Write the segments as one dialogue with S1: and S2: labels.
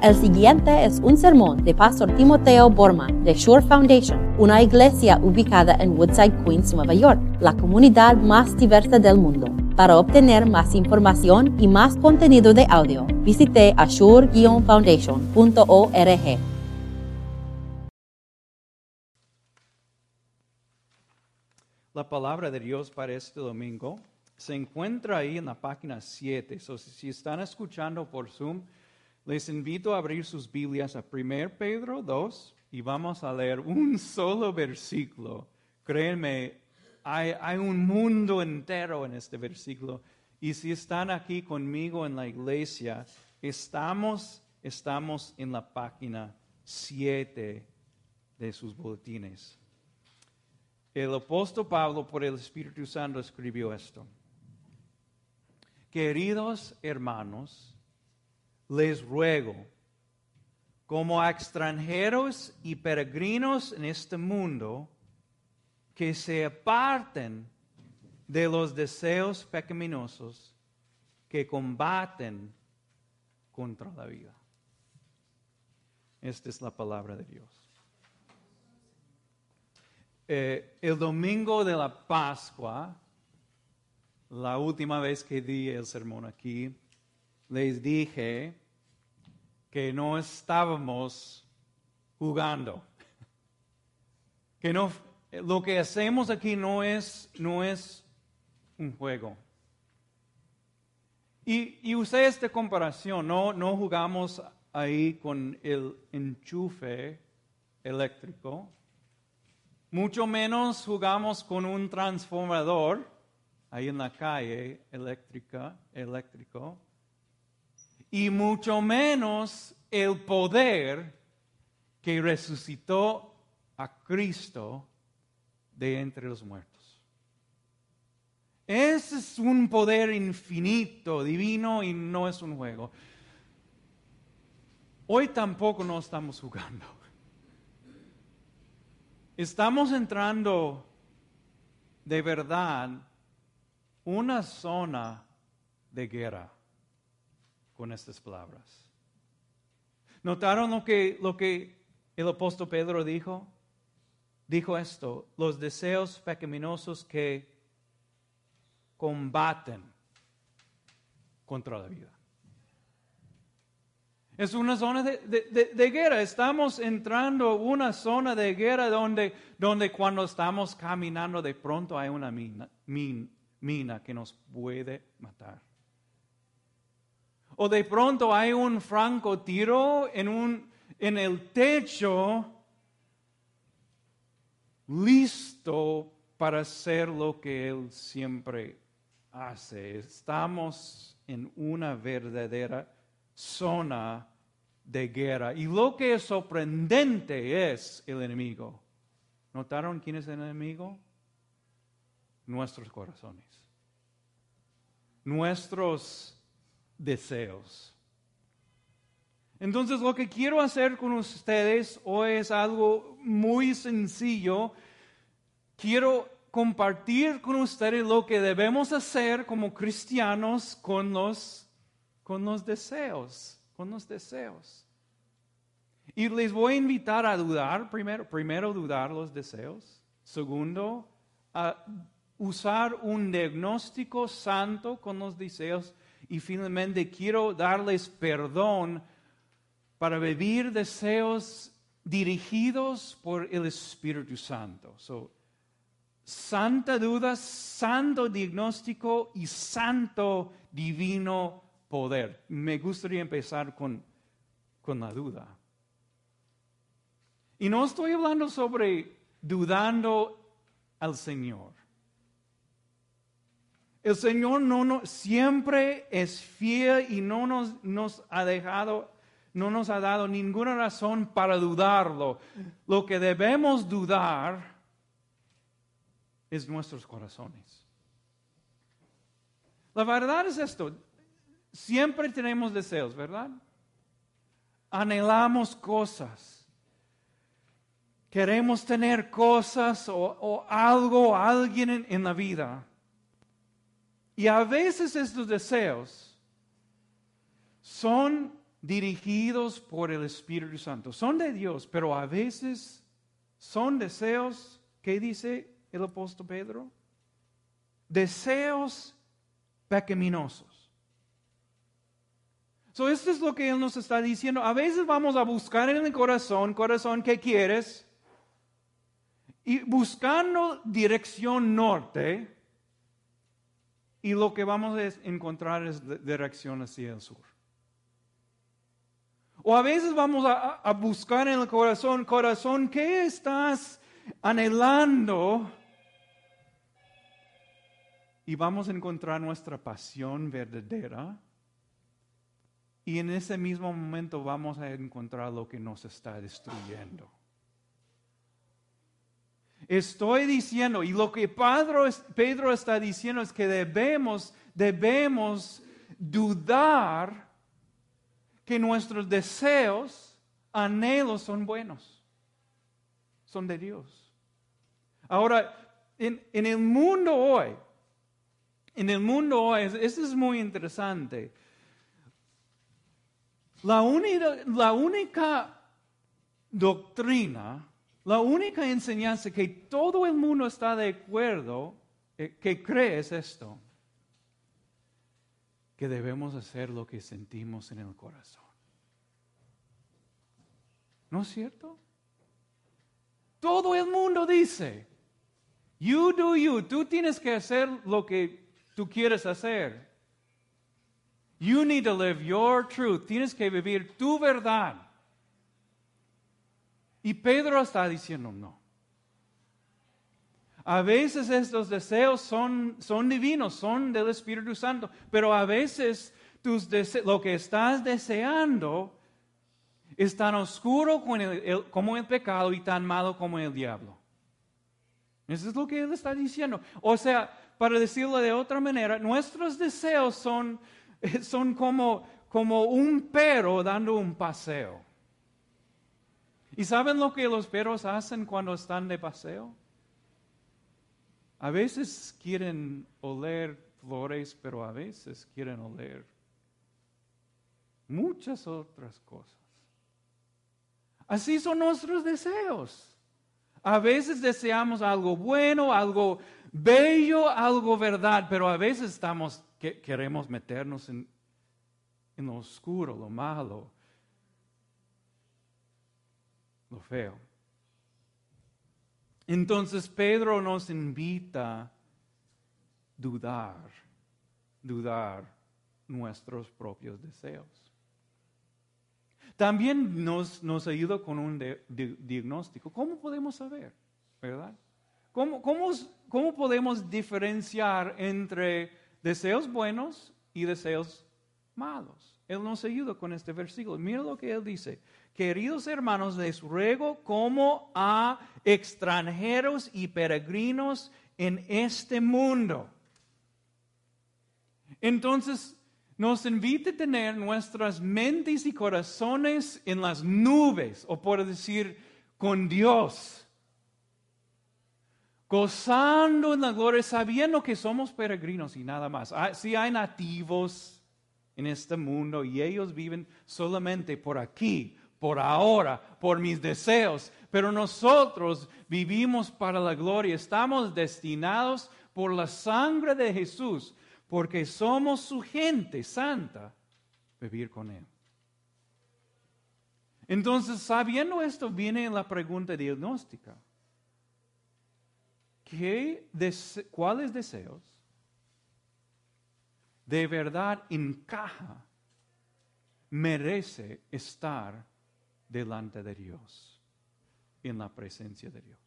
S1: El siguiente es un sermón de Pastor Timoteo Borman de Shore Foundation, una iglesia ubicada en Woodside, Queens, Nueva York, la comunidad más diversa del mundo. Para obtener más información y más contenido de audio, visite ashore-foundation.org.
S2: La palabra de Dios para este domingo se encuentra ahí en la página 7. So, si están escuchando por Zoom, les invito a abrir sus Biblias a 1 Pedro 2 y vamos a leer un solo versículo. Créanme, hay, un mundo entero en este versículo. Y si están aquí conmigo en la iglesia, estamos, estamos en la página 7 de sus boletines. El apóstol Pablo, por el Espíritu Santo, escribió esto. Queridos hermanos, les ruego, como a extranjeros y peregrinos en este mundo, que se aparten de los deseos pecaminosos que combaten contra la vida. Esta es la palabra de Dios. Eh, el domingo de la Pascua, la última vez que di el sermón aquí, les dije que no estábamos jugando. Que no, lo que hacemos aquí no es, no es un juego. Y, y usé esta comparación, no, no jugamos ahí con el enchufe eléctrico, mucho menos jugamos con un transformador ahí en la calle eléctrica, eléctrico, y mucho menos el poder que resucitó a Cristo de entre los muertos. Ese es un poder infinito, divino y no es un juego. Hoy tampoco no estamos jugando. Estamos entrando de verdad una zona de guerra con estas palabras. ¿Notaron lo que, lo que el apóstol Pedro dijo? Dijo esto, los deseos pecaminosos que combaten contra la vida. Es una zona de, guerra. Estamos entrando en una zona de guerra donde, donde cuando estamos caminando de pronto hay una mina, mina que nos puede matar. O de pronto hay un francotiro en, un, en el techo listo para hacer lo que Él siempre hace. Estamos en una verdadera zona de guerra. Y lo que es sorprendente es el enemigo. ¿Notaron quién es el enemigo? Nuestros corazones. Nuestros deseos. Entonces lo que quiero hacer con ustedes hoy es algo muy sencillo. Quiero compartir con ustedes lo que debemos hacer como cristianos con los, con los deseos, con los deseos. Y les voy a invitar a dudar, primero, primero dudar los deseos, segundo, a usar un diagnóstico santo con los deseos y finalmente quiero darles perdón para vivir deseos dirigidos por el Espíritu Santo. santa duda, santo diagnóstico y santo divino poder. Me gustaría empezar con, con la duda. Y no estoy hablando sobre dudando al Señor. El Señor no, siempre es fiel y no nos, nos ha dejado, no nos ha dado ninguna razón para dudarlo. Lo que debemos dudar es nuestros corazones. La verdad es esto, siempre tenemos deseos, ¿verdad? Anhelamos cosas. Queremos tener cosas o, algo, alguien en la vida. Y a veces estos deseos son dirigidos por el Espíritu Santo. Son de Dios, pero a veces son deseos, ¿qué dice el apóstol Pedro? Deseos pecaminosos. So, esto es lo que Él nos está diciendo. A veces vamos a buscar en el corazón, corazón, ¿qué quieres? Y buscando dirección norte, y lo que vamos a encontrar es dirección hacia el sur. O a veces vamos a, buscar en el corazón, corazón, ¿qué estás anhelando? Y vamos a encontrar nuestra pasión verdadera. Y en ese mismo momento vamos a encontrar lo que nos está destruyendo. Estoy diciendo, y lo que Pedro, está diciendo es que debemos, debemos dudar que nuestros deseos, anhelos son buenos, son de Dios. Ahora, en, el mundo hoy, en el mundo hoy, esto es muy interesante. La la única doctrina, la única enseñanza que todo el mundo está de acuerdo, eh, que cree es esto que debemos hacer lo que sentimos en el corazón. ¿No es cierto? Todo el mundo dice, you do you, tú tienes que hacer lo que tú quieres hacer. You need to live your truth, tienes que vivir tu verdad. Y Pedro está diciendo no. A veces estos deseos son, son divinos, son del Espíritu Santo, pero a veces tus lo que estás deseando es tan oscuro como el, pecado y tan malo como el diablo. Eso es lo que él está diciendo. O sea, para decirlo de otra manera, nuestros deseos son, son como, como un perro dando un paseo. ¿Y saben lo que los perros hacen cuando están de paseo? A veces quieren oler flores, pero a veces quieren oler muchas otras cosas. Así son nuestros deseos. A veces deseamos algo bueno, algo bello, algo verdad, pero a veces queremos meternos en, en lo oscuro, lo malo, lo feo. Entonces Pedro nos invita a dudar, dudar nuestros propios deseos. También nos, nos ayuda con un diagnóstico. ¿Cómo podemos saber? ¿Verdad? ¿Cómo, cómo, cómo podemos diferenciar entre deseos buenos y deseos malos? Él nos ayuda con este versículo. Mira lo que él dice. Queridos hermanos, les ruego como a extranjeros y peregrinos en este mundo. Entonces, nos invita a tener nuestras mentes y corazones en las nubes, o por decir, con Dios. Gozando en la gloria, sabiendo que somos peregrinos y nada más. Ah, si hay nativos en este mundo y ellos viven solamente por aquí, por ahora, por mis deseos, pero nosotros vivimos para la gloria, estamos destinados por la sangre de Jesús, porque somos su gente santa, vivir con Él. Entonces, sabiendo esto, viene la pregunta diagnóstica. ¿Qué ¿Cuáles deseos de verdad encaja, merece estar delante de Dios, en la presencia de Dios.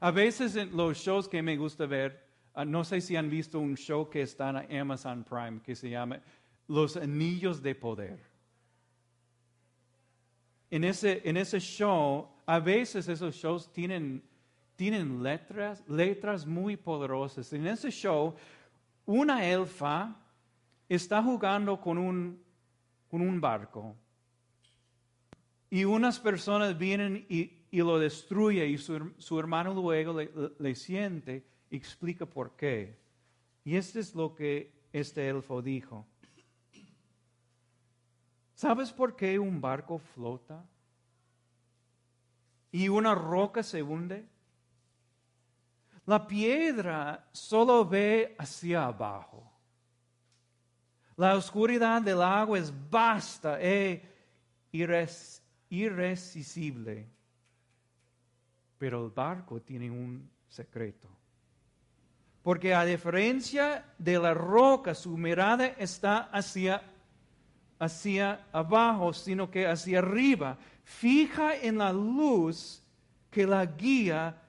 S2: A veces en los shows que me gusta ver, ah, no sé si han visto un show que está en Amazon Prime que se llama Los Anillos de Poder. En ese, en ese show, a veces esos shows tienen, tienen letras, letras muy poderosas. En ese show, una elfa está jugando con un, con un barco y unas personas vienen y, lo destruyen y su, hermano luego le, siente y explica por qué. Y esto es lo que este elfo dijo. ¿Sabes por qué un barco flota y una roca se hunde? La piedra solo ve hacia abajo. La oscuridad del agua es vasta e irresistible. Pero el barco tiene un secreto. Porque a diferencia de la roca, su mirada está hacia, hacia abajo, sino que hacia arriba. Fija en la luz que la guía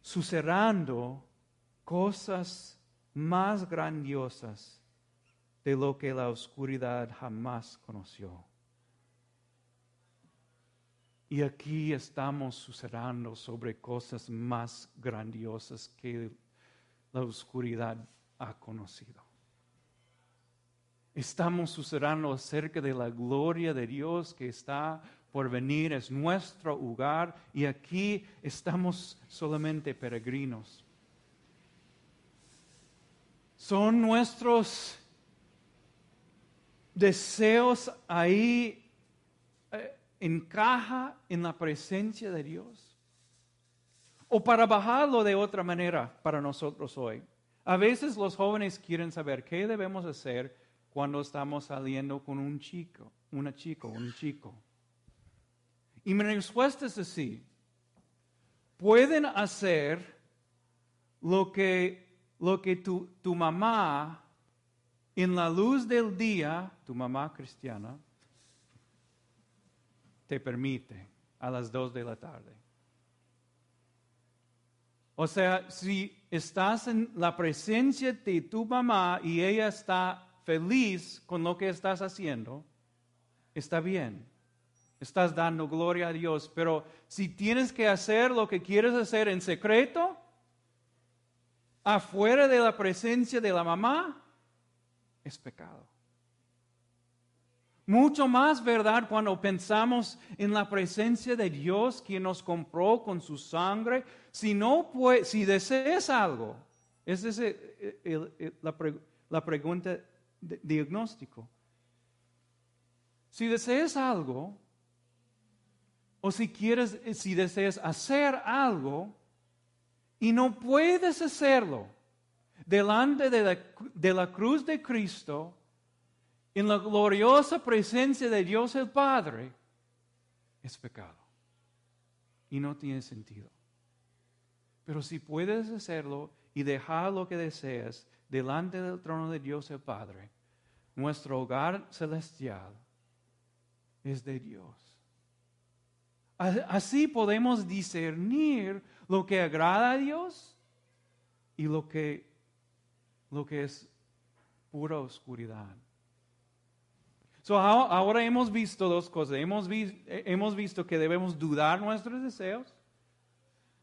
S2: sucediendo cosas más grandiosas de lo que la oscuridad jamás conoció. Y aquí estamos sucediendo sobre cosas más grandiosas que la oscuridad ha conocido. Estamos sucediendo acerca de la gloria de Dios que está por venir, es nuestro hogar y aquí estamos solamente peregrinos. Son nuestros deseos ahí eh, encaja en la presencia de Dios. O para bajarlo de otra manera para nosotros hoy. A veces los jóvenes quieren saber qué debemos hacer cuando estamos saliendo con un chico, una chica, un chico. Y mi respuesta es así. Pueden hacer lo que, lo que tu, tu mamá, en la luz del día, tu mamá cristiana, te permite a las dos de la tarde. O sea, si estás en la presencia de tu mamá y ella está feliz con lo que estás haciendo, está bien estás dando gloria a Dios. Pero si tienes que hacer lo que quieres hacer en secreto, afuera de la presencia de la mamá, es pecado. Mucho más verdad cuando pensamos en la presencia de Dios quien nos compró con su sangre. Si no si deseas algo, esa es la, la, pregunta de, diagnóstico. Si deseas algo, o si quieres, eh, si deseas hacer algo y no puedes hacerlo delante de la, de la cruz de Cristo, en la gloriosa presencia de Dios el Padre, es pecado. Y no tiene sentido. Pero si puedes hacerlo y dejar lo que deseas delante del trono de Dios el Padre, nuestro hogar celestial es de Dios. Así podemos discernir lo que agrada a Dios y lo que, lo que es pura oscuridad. Ahora hemos visto dos cosas. Hemos, hemos visto que debemos dudar nuestros deseos.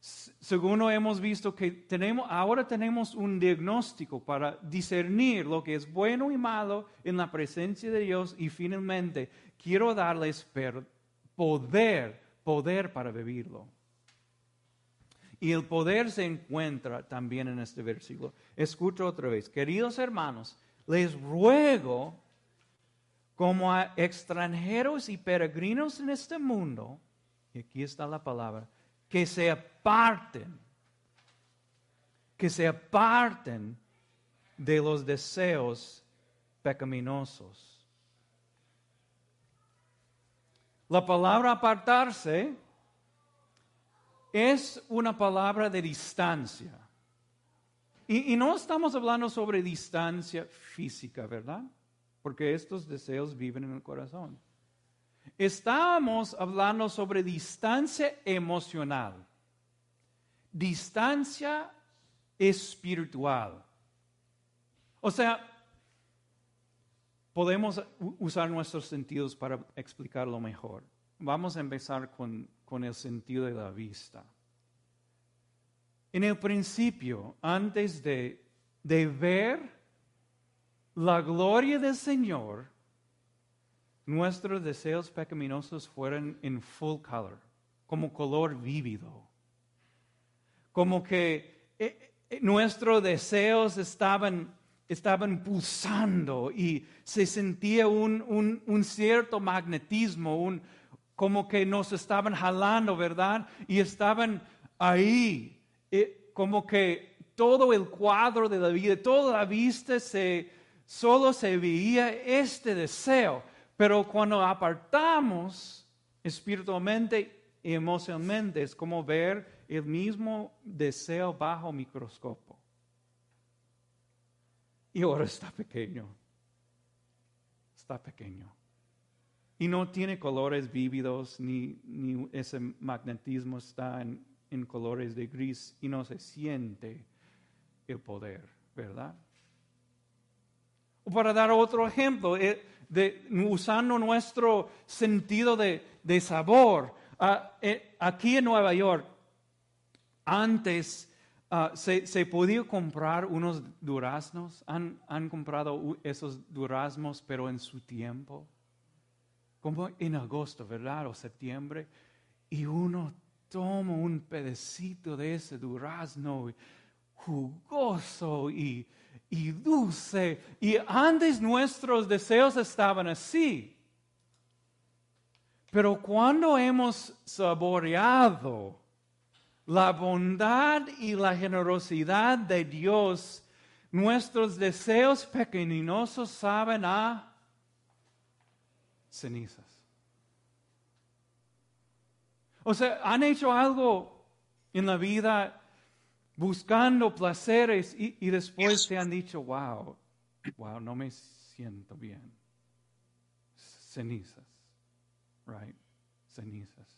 S2: Segundo, hemos visto que tenemos, ahora tenemos un diagnóstico para discernir lo que es bueno y malo en la presencia de Dios. Y finalmente, quiero darles poder poder para vivirlo. Y el poder se encuentra también en este versículo. Escucho otra vez. Queridos hermanos, les ruego como a extranjeros y peregrinos en este mundo, y aquí está la palabra, que se aparten, que se aparten de los deseos pecaminosos La palabra apartarse es una palabra de distancia. Y, no estamos hablando sobre distancia física, ¿verdad? Porque estos deseos viven en el corazón. Estamos hablando sobre distancia emocional, distancia espiritual. O sea, podemos usar nuestros sentidos para explicarlo mejor. Vamos a empezar con, el sentido de la vista. En el principio, antes de, de ver la gloria del Señor, nuestros deseos pecaminosos fueron en full color, como color vívido. Como que eh, eh, nuestros deseos estaban estaban pulsando y se sentía un, un, un cierto magnetismo, un, como que nos estaban jalando, ¿verdad? Y estaban ahí, eh, como que todo el cuadro de la vida, toda la vista se, solo se veía este deseo. Pero cuando apartamos espiritualmente y emocionalmente, es como ver el mismo deseo bajo microscopio. Y ahora está pequeño. Está pequeño. Y no tiene colores vívidos, ni, ese magnetismo está en, en colores de gris y no se siente el poder, ¿verdad? Para dar otro ejemplo, eh, de, usando nuestro sentido de, de sabor, ah, eh, aquí en Nueva York, antes ah, se, se, podía comprar unos duraznos, han, han comprado esos duraznos, pero en su tiempo, como en agosto, ¿verdad? O septiembre, y uno toma un pedacito de ese durazno jugoso y, y dulce. Y antes nuestros deseos estaban así. Pero cuando hemos saboreado la bondad y la generosidad de Dios, nuestros deseos pequeñosos saben a cenizas. O sea, han hecho algo en la vida buscando placeres y, después te han dicho, wow, wow, no me siento bien. Cenizas, right? Cenizas.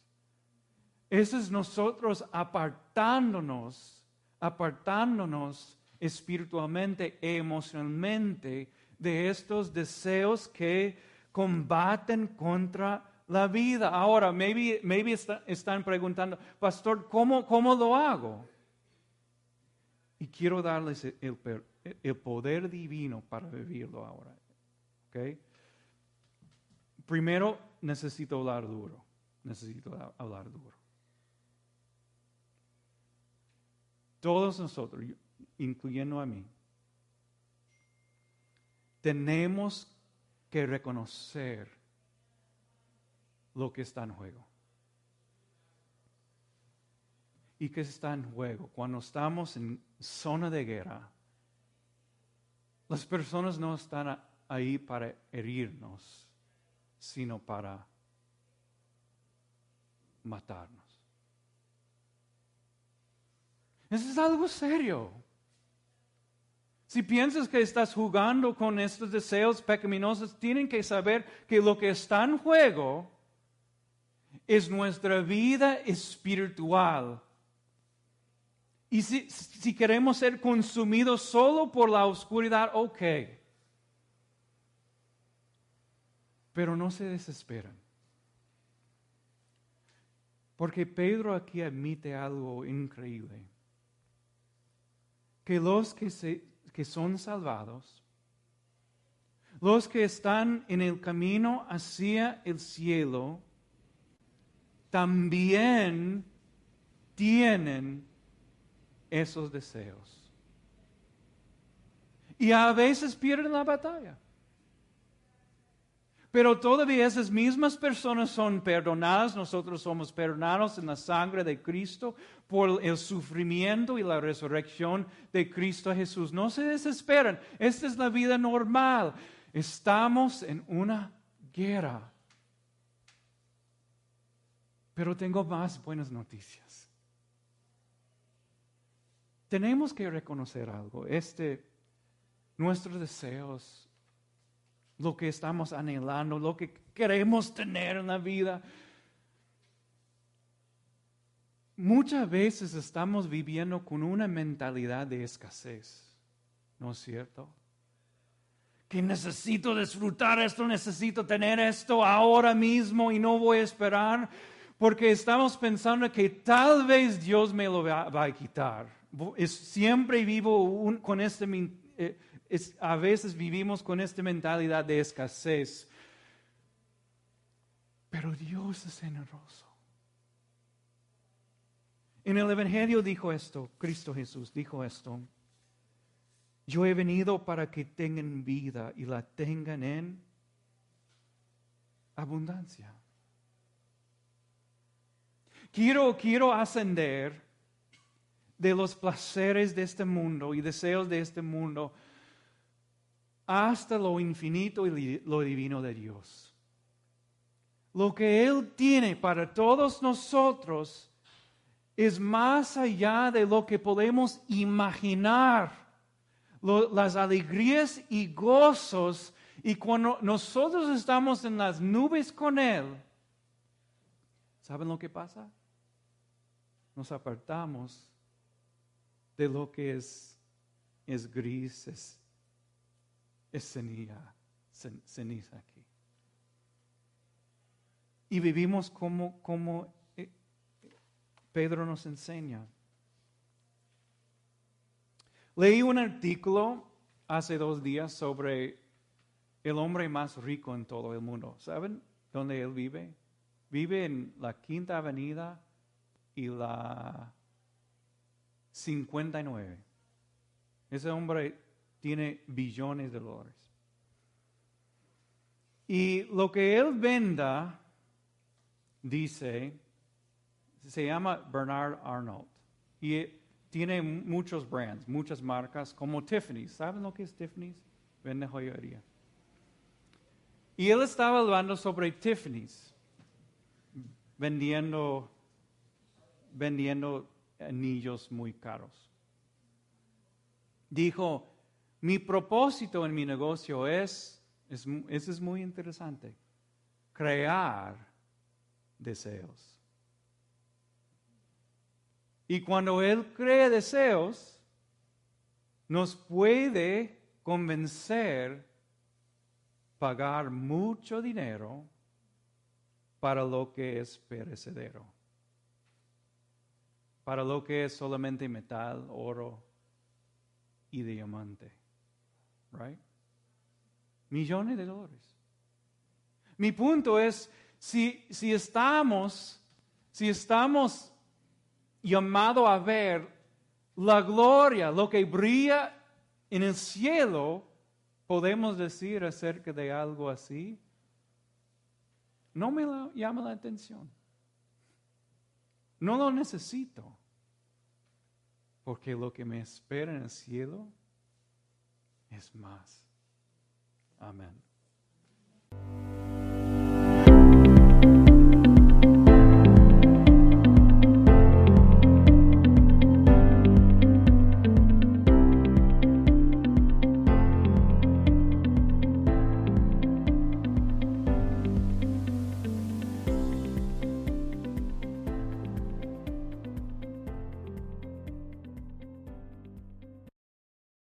S2: Eso es nosotros apartándonos, apartándonos espiritualmente, emocionalmente de estos deseos que combaten contra la vida. Ahora, maybe, maybe están preguntando, pastor, ¿cómo, ¿cómo lo hago? Y quiero darles el, poder divino para vivirlo ahora. ¿Okay? Primero, necesito hablar duro. Necesito hablar duro. Todos nosotros, incluyendo a mí, tenemos que reconocer lo que está en juego. ¿Y qué está en juego? Cuando estamos en zona de guerra, las personas no están ahí para herirnos, sino para matarnos. Eso es algo serio. Si piensas que estás jugando con estos deseos pecaminosos, tienen que saber que lo que está en juego es nuestra vida espiritual y si, queremos ser consumidos solo por la oscuridad, ok. Pero no se desesperan. Porque Pedro aquí admite algo increíble. Que los que, se, que son salvados, los que están en el camino hacia el cielo, también tienen esos deseos. Y a veces pierden la batalla. Pero todavía esas mismas personas son perdonadas, nosotros somos perdonados en la sangre de Cristo por el sufrimiento y la resurrección de Cristo Jesús. No se desesperen, esta es la vida normal. Estamos en una guerra. Pero tengo más buenas noticias tenemos que reconocer algo. Este, nuestros deseos, lo que estamos anhelando, lo que queremos tener en la vida. Muchas veces estamos viviendo con una mentalidad de escasez, ¿no es cierto? Que necesito disfrutar esto, necesito tener esto ahora mismo y no voy a esperar, porque estamos pensando que tal vez Dios me lo va, a quitar es, siempre vivo con este, eh, a veces vivimos con esta mentalidad de escasez. Pero Dios es generoso. En el Evangelio dijo esto, Cristo Jesús dijo esto. Yo he venido para que tengan vida y la tengan en abundancia. Quiero, quiero ascender de los placeres de este mundo y deseos de este mundo hasta lo infinito y lo divino de Dios. Lo que Él tiene para todos nosotros es más allá de lo que podemos imaginar. las alegrías y gozos y cuando nosotros estamos en las nubes con Él, ¿saben lo que pasa? Nos apartamos de lo que es, es gris, es, ceniza, ceniza aquí. Y vivimos como, como eh, Pedro nos enseña. Leí un artículo hace dos días sobre el hombre más rico en todo el mundo. ¿Saben dónde él vive? Vive en la Quinta Avenida y la 59. Ese hombre tiene billones de dólares. Y lo que él venda, dice, se llama Bernard Arnold. Y tiene muchos brands, muchas marcas, como Tiffany's. ¿Saben lo que es Tiffany's? Vende joyería. Y él estaba hablando sobre Tiffany's, vendiendo, vendiendo anillos muy caros. Dijo, mi propósito en mi negocio es, es, eso es muy interesante, crear deseos. Y cuando Él crea deseos, nos puede convencer pagar mucho dinero para lo que es perecedero, para lo que es solamente metal, oro y diamante. Right? Millones de dólares. Mi punto es, si, si estamos, si estamos llamados a ver la gloria, lo que brilla en el cielo, podemos decir acerca de algo así? No me llama la atención. No lo necesito. Porque lo que me espera en el cielo es más. Amén.